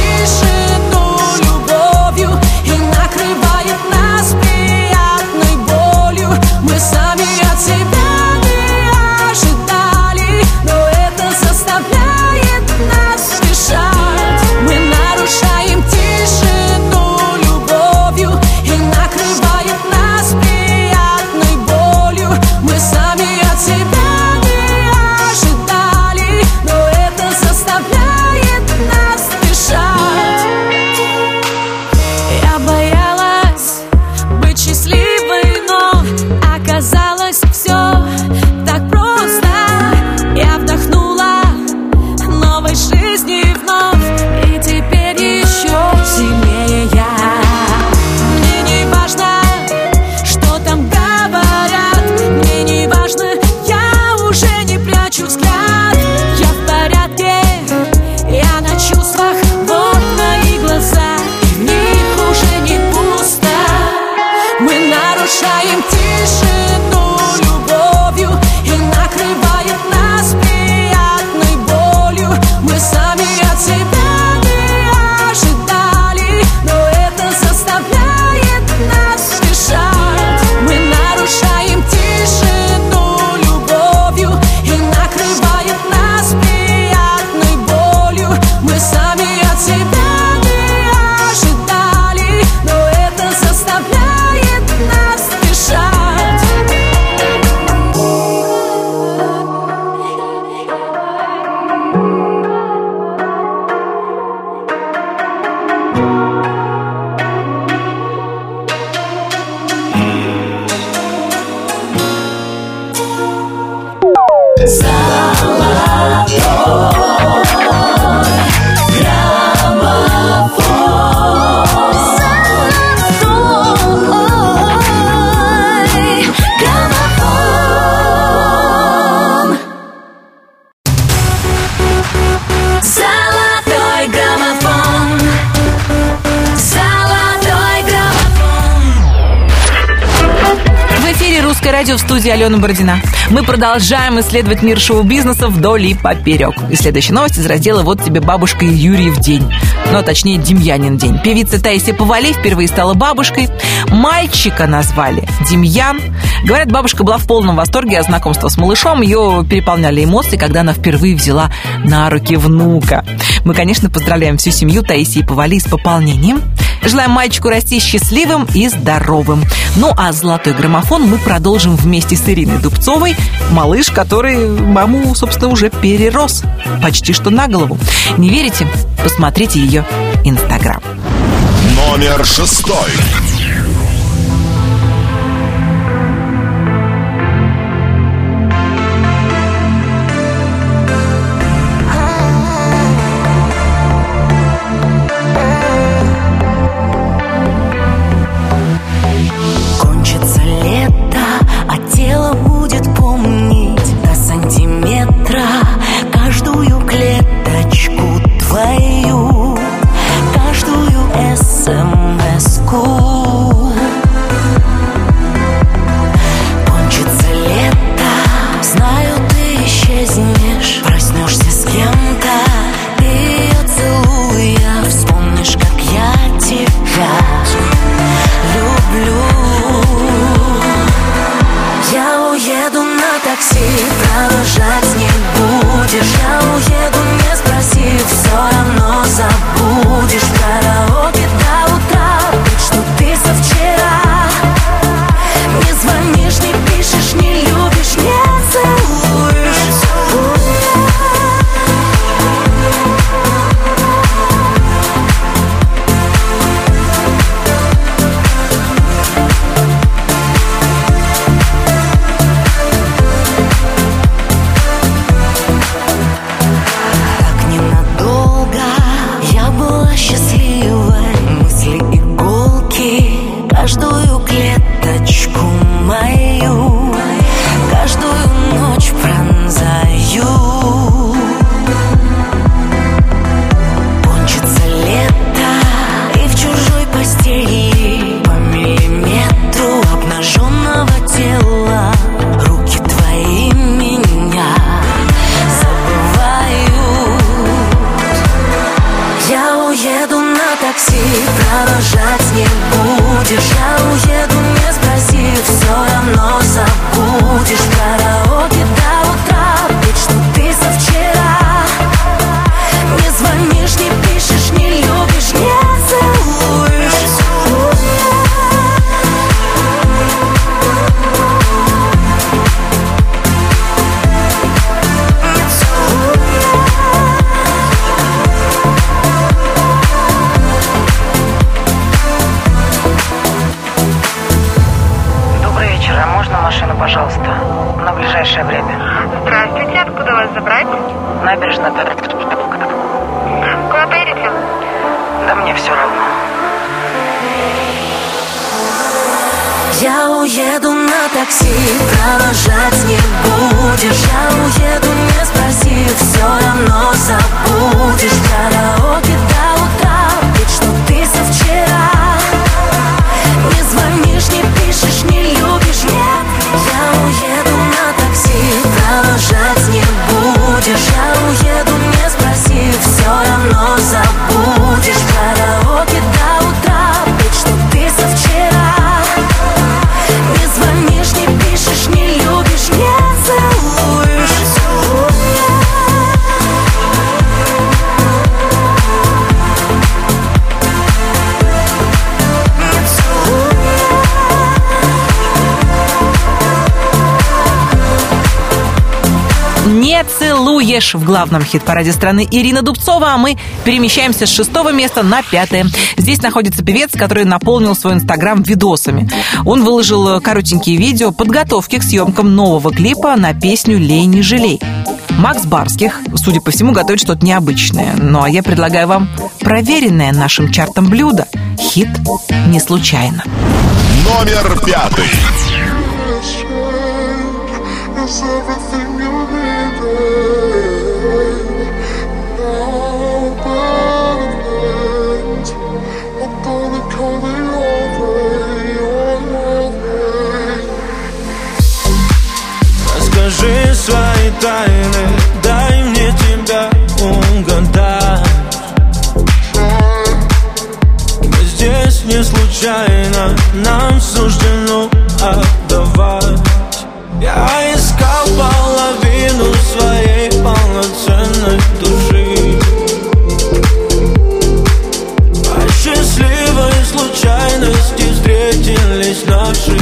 Екатерина Бородина. Мы продолжаем исследовать мир шоу-бизнеса вдоль и поперек. И следующая новость из раздела «Вот тебе бабушка Юрий в день». Ну, а точнее, Демьянин день. Певица Таисия Повалей впервые стала бабушкой. Мальчика назвали Демьян. Говорят, бабушка была в полном восторге от знакомства с малышом. Ее переполняли эмоции, когда она впервые взяла на руки внука. Мы, конечно, поздравляем всю семью Таисии Повалей с пополнением. Желаем мальчику расти счастливым и здоровым. Ну а «Золотой граммофон» мы продолжим вместе с Ириной Дубцовой, малыш, который маму, собственно, уже перерос почти что на голову. Не верите? Посмотрите ее Инстаграм. Номер шестой. На ближайшее время. Здравствуйте, откуда вас забрать? Набережная Куда поедете? Да мне все равно. Я уеду на такси, провожать не будешь Я уеду, не спросив, все равно забудешь Караоке до утра, ведь что ты со вчера целуешь» в главном хит-параде страны Ирина Дубцова, а мы перемещаемся с шестого места на пятое. Здесь находится певец, который наполнил свой инстаграм видосами. Он выложил коротенькие видео подготовки к съемкам нового клипа на песню «Лей, не жалей». Макс Барских, судя по всему, готовит что-то необычное. Ну а я предлагаю вам проверенное нашим чартом блюдо. Хит «Не случайно». Номер пятый. Случайно, нам суждено отдавать. Я искал половину своей полноценной души. По счастливой случайности встретились наши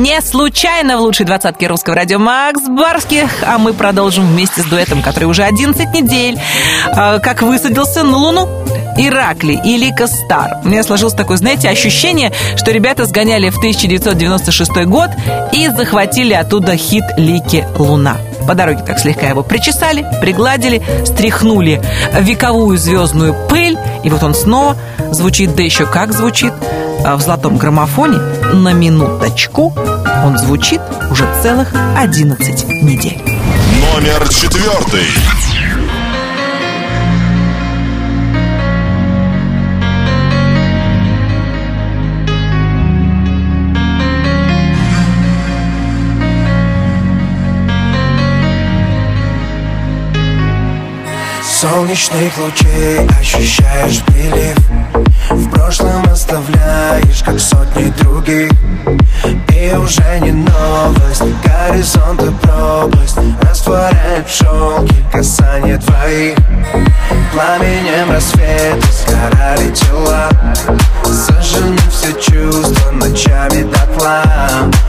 Не случайно в лучшей двадцатке русского радио Макс Барских, а мы продолжим вместе с дуэтом, который уже 11 недель э, как высадился на Луну. Иракли и Лика Стар. У меня сложилось такое, знаете, ощущение, что ребята сгоняли в 1996 год и захватили оттуда хит Лики Луна. По дороге так слегка его причесали, пригладили, стряхнули вековую звездную пыль, и вот он снова звучит, да еще как звучит, а в золотом граммофоне на минуточку он звучит уже целых 11 недель. Номер четвертый. Солнечных лучей ощущаешь прилив В прошлом оставляешь, как сотни других. И уже не новость, горизонт и пропасть. Растворяет шелке касание твоих. Пламенем рассвета сгорали тела Сожжены все чувства ночами дотла.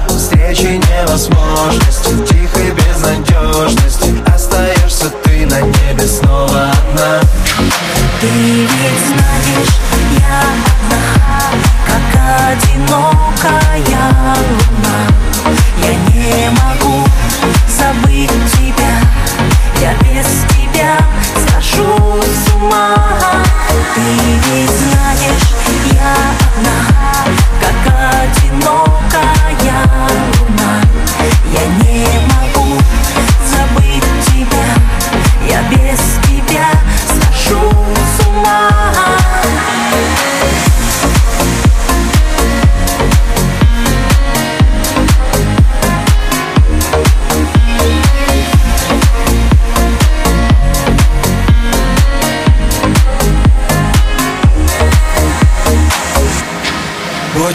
Встречи невозможности, в тихой безнадежности. Остаешься ты на небе снова одна Ты ведь знаешь, я одна, как одинокая луна. Я не могу забыть тебя, я без тебя схожу с ума. Ты ведь знаешь, я одна, как одинокая луна. Я не могу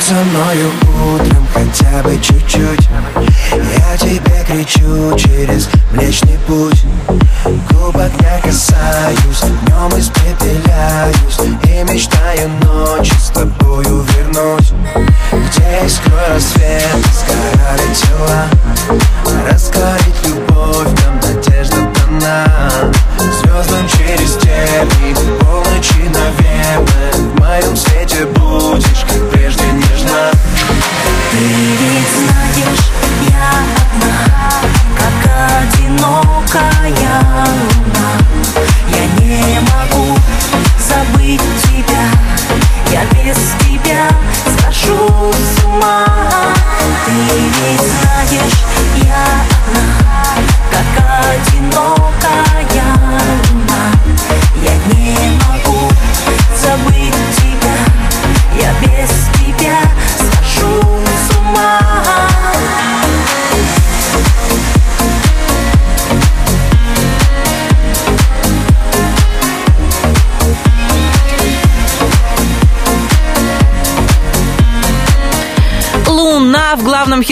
со мною утром хотя бы чуть-чуть. Я тебе кричу через Млечный путь. Губ огня касаюсь,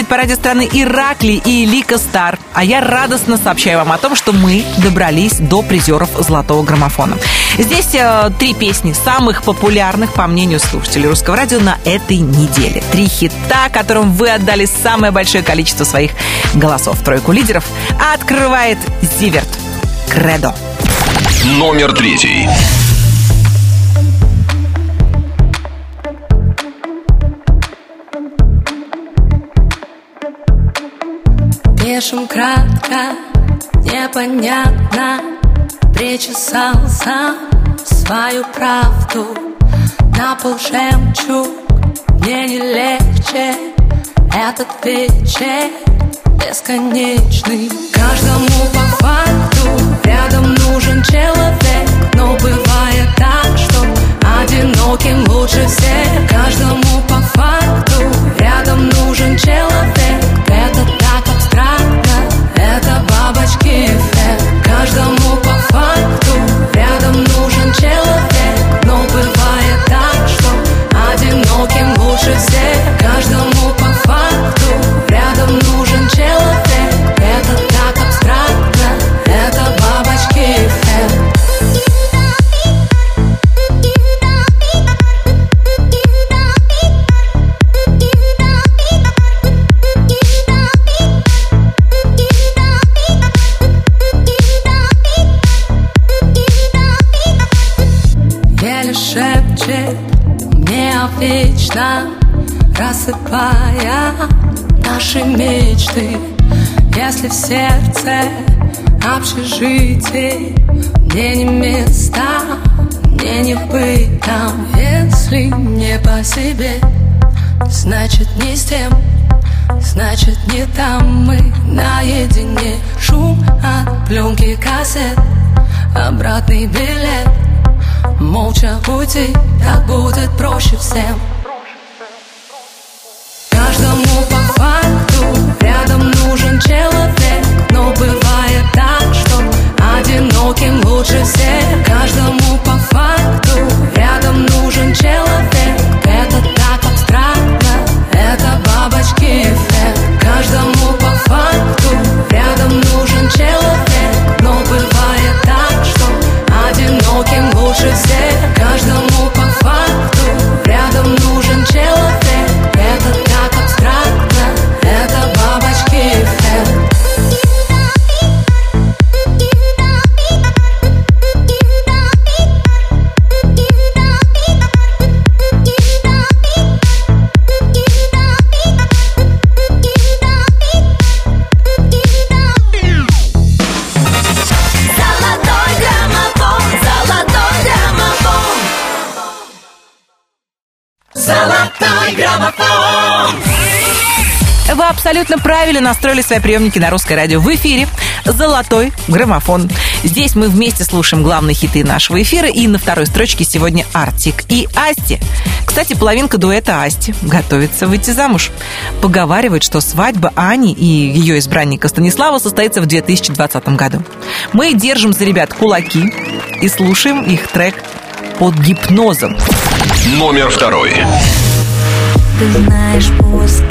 главном хит-параде страны Иракли и Лика Стар. А я радостно сообщаю вам о том, что мы добрались до призеров золотого граммофона. Здесь э, три песни самых популярных, по мнению слушателей русского радио, на этой неделе. Три хита, которым вы отдали самое большое количество своих голосов. Тройку лидеров открывает Зиверт. Кредо. Номер третий. Пишем кратко, непонятно Причесал сам свою правду. На пол жемчуг Мне не легче Этот вечер бесконечный. Каждому по факту Рядом нужен человек Но бывает так, что Одиноким лучше всех. Каждому по факту Рядом нужен человек Это Каждому по факту. Рядом нужен человек Но бывает так, что Одиноким лучше всех. Каждому по факту. Рядом Засыпая наши мечты. Если в сердце общежитие Мне не места, мне не быть там. Если не по себе, значит не с тем Значит не там. Мы наедине. Шум от пленки кассет Обратный билет. Молча уйти, так будет проще всем лучше всех. Каждому по факту рядом нужен человек абсолютно правильно настроили свои приемники на русское радио. В эфире «Золотой граммофон». Здесь мы вместе слушаем главные хиты нашего эфира. И на второй строчке сегодня Артик и Асти. Кстати, половинка дуэта Асти готовится выйти замуж. Поговаривают, что свадьба Ани и ее избранника Станислава состоится в 2020 году. Мы держим за ребят кулаки и слушаем их трек под гипнозом. Номер второй. Ты знаешь, пускай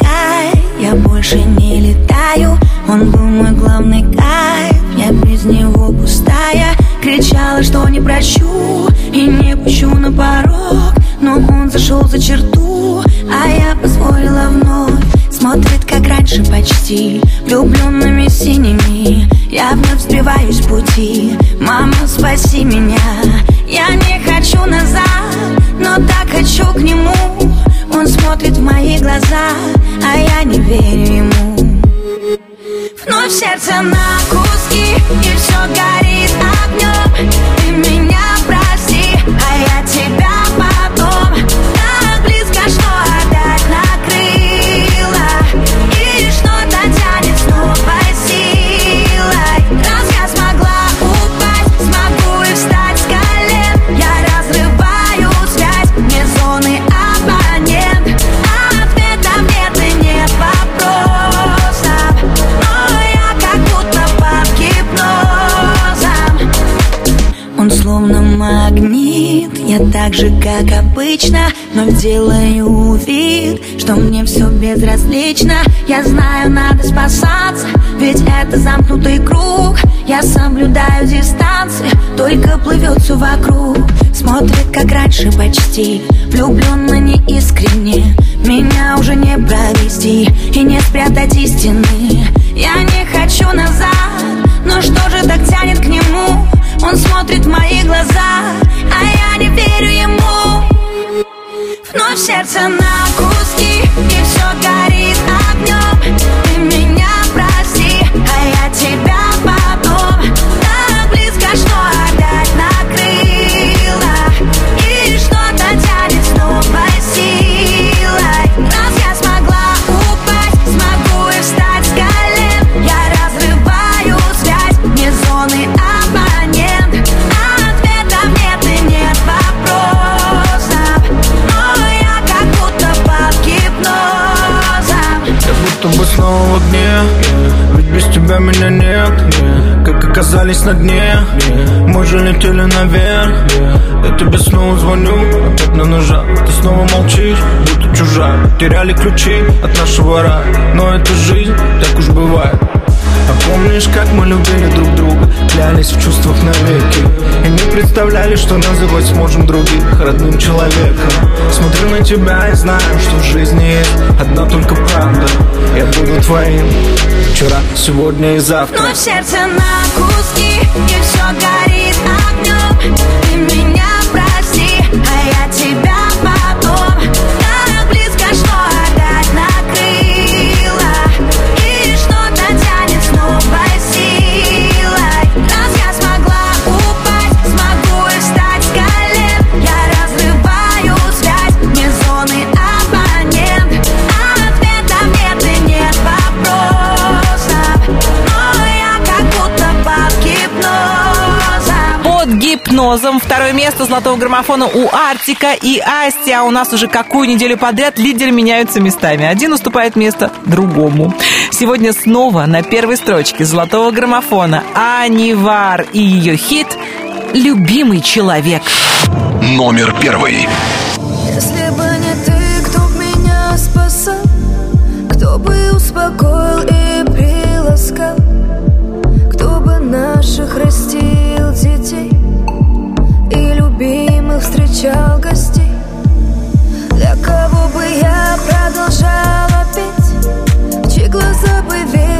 я больше не летаю. Он был мой главный кайф, я без него пустая. Кричала, что не прощу и не пущу на порог. Но он зашел за черту, а я позволила вновь. Смотрит, как раньше почти, влюбленными синими. Я вновь сбиваюсь с пути, мама, спаси меня. Я не хочу назад, но так хочу к нему Он смотрит в мои глаза, а я не верю ему. Вновь сердце на куски, и все горит так же, как обычно Но делаю вид, что мне все безразлично. Я знаю, надо спасаться, ведь это замкнутый круг. Я соблюдаю дистанции, только плывет все вокруг. Смотрит, как раньше почти, влюбленно неискренне. Меня уже не провести и не спрятать истины. Я не хочу назад, но что же так тянет к нему? Он смотрит в мои глаза, а я не верю ему. Вновь сердце на куски, и все горит гипнозом Как будто бы снова в огне. Ведь без тебя меня нет. Как оказались на дне. Мы же летели наверх. Я тебе снова звоню. Опять на ножах. Ты снова молчишь, будто чужак. Теряли ключи от нашего рая. Но это жизнь, так уж бывает помнишь, как мы любили друг друга? Клялись в чувствах навеки. И не представляли, что называть сможем других Родным человеком. Смотрю на тебя и знаю, что в жизни есть Одна только правда. Я буду твоим Вчера, сегодня и завтра. Вновь сердце на куски, и все горит огнем Ты меня прости, а я тебя прогнозам. Второе место золотого граммофона у Артика и Асти. А у нас уже какую неделю подряд лидеры меняются местами. Один уступает место другому. Сегодня снова на первой строчке золотого граммофона Анивар и ее хит «Любимый человек». Номер первый. Если бы не ты, кто б меня спасал Кто бы успокоил и приласкал Кто бы наших растил любимых встречал гостей Для кого бы я продолжала петь чьи глаза бы вечно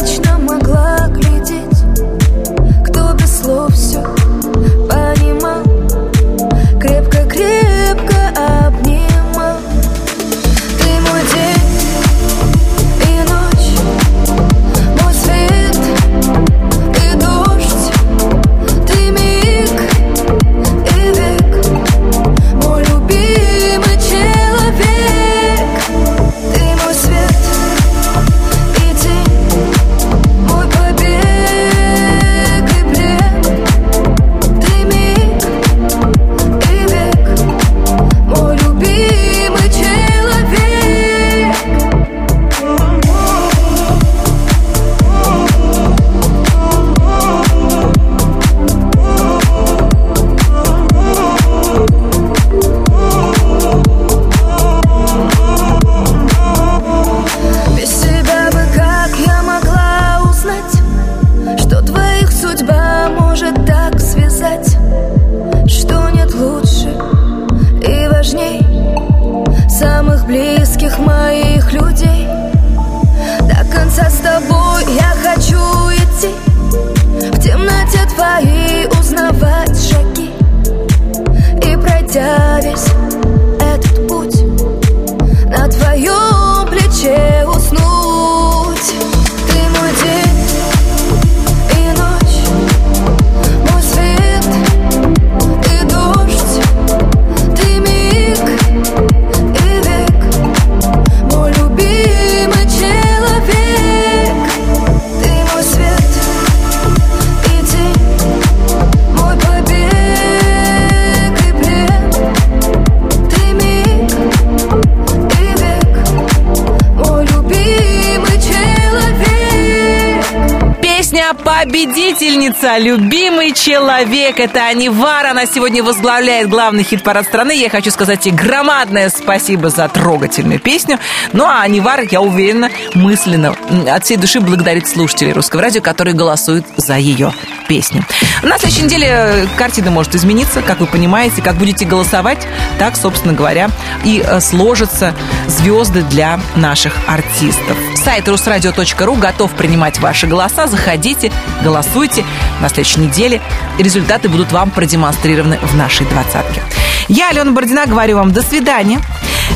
«Победительница», «Любимый человек». Это Анивар. Она сегодня возглавляет главный хит-парад страны. Я хочу сказать ей громадное спасибо за трогательную песню. Ну, а Анивар, я уверена, мысленно от всей души благодарит слушателей русского радио, которые голосуют за ее песню. На следующей неделе э, картина может измениться, как вы понимаете. Как будете голосовать, так, собственно говоря, и э, сложатся звезды для наших артистов. Сайт русрадио.ру готов принимать ваши голоса. Заходите, голосуйте. На следующей неделе результаты будут вам продемонстрированы в нашей двадцатке. Я, Алена Бородина, говорю вам до свидания.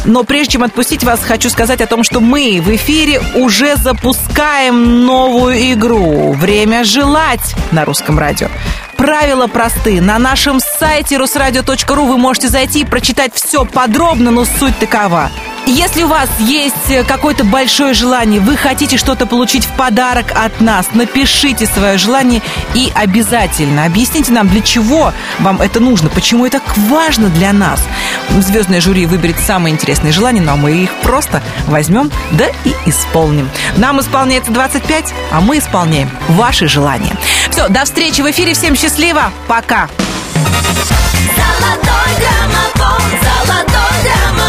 Но прежде чем отпустить вас, хочу сказать о том, что мы в эфире уже запускаем новую игру «Время желать» на русском радио. Правила просты. На нашем сайте русрадио.ру вы можете зайти и прочитать все подробно, но суть такова. Если у вас есть какое-то большое желание, вы хотите что-то получить в подарок от нас, напишите свое желание и обязательно объясните нам, для чего вам это нужно, почему это так важно для нас. Звездное жюри выберет самые интересные желания, но мы их просто возьмем, да и исполним. Нам исполняется 25, а мы исполняем ваши желания. Все, до встречи в эфире, всем счастливо, пока! Золотой граммофон, золотой граммофон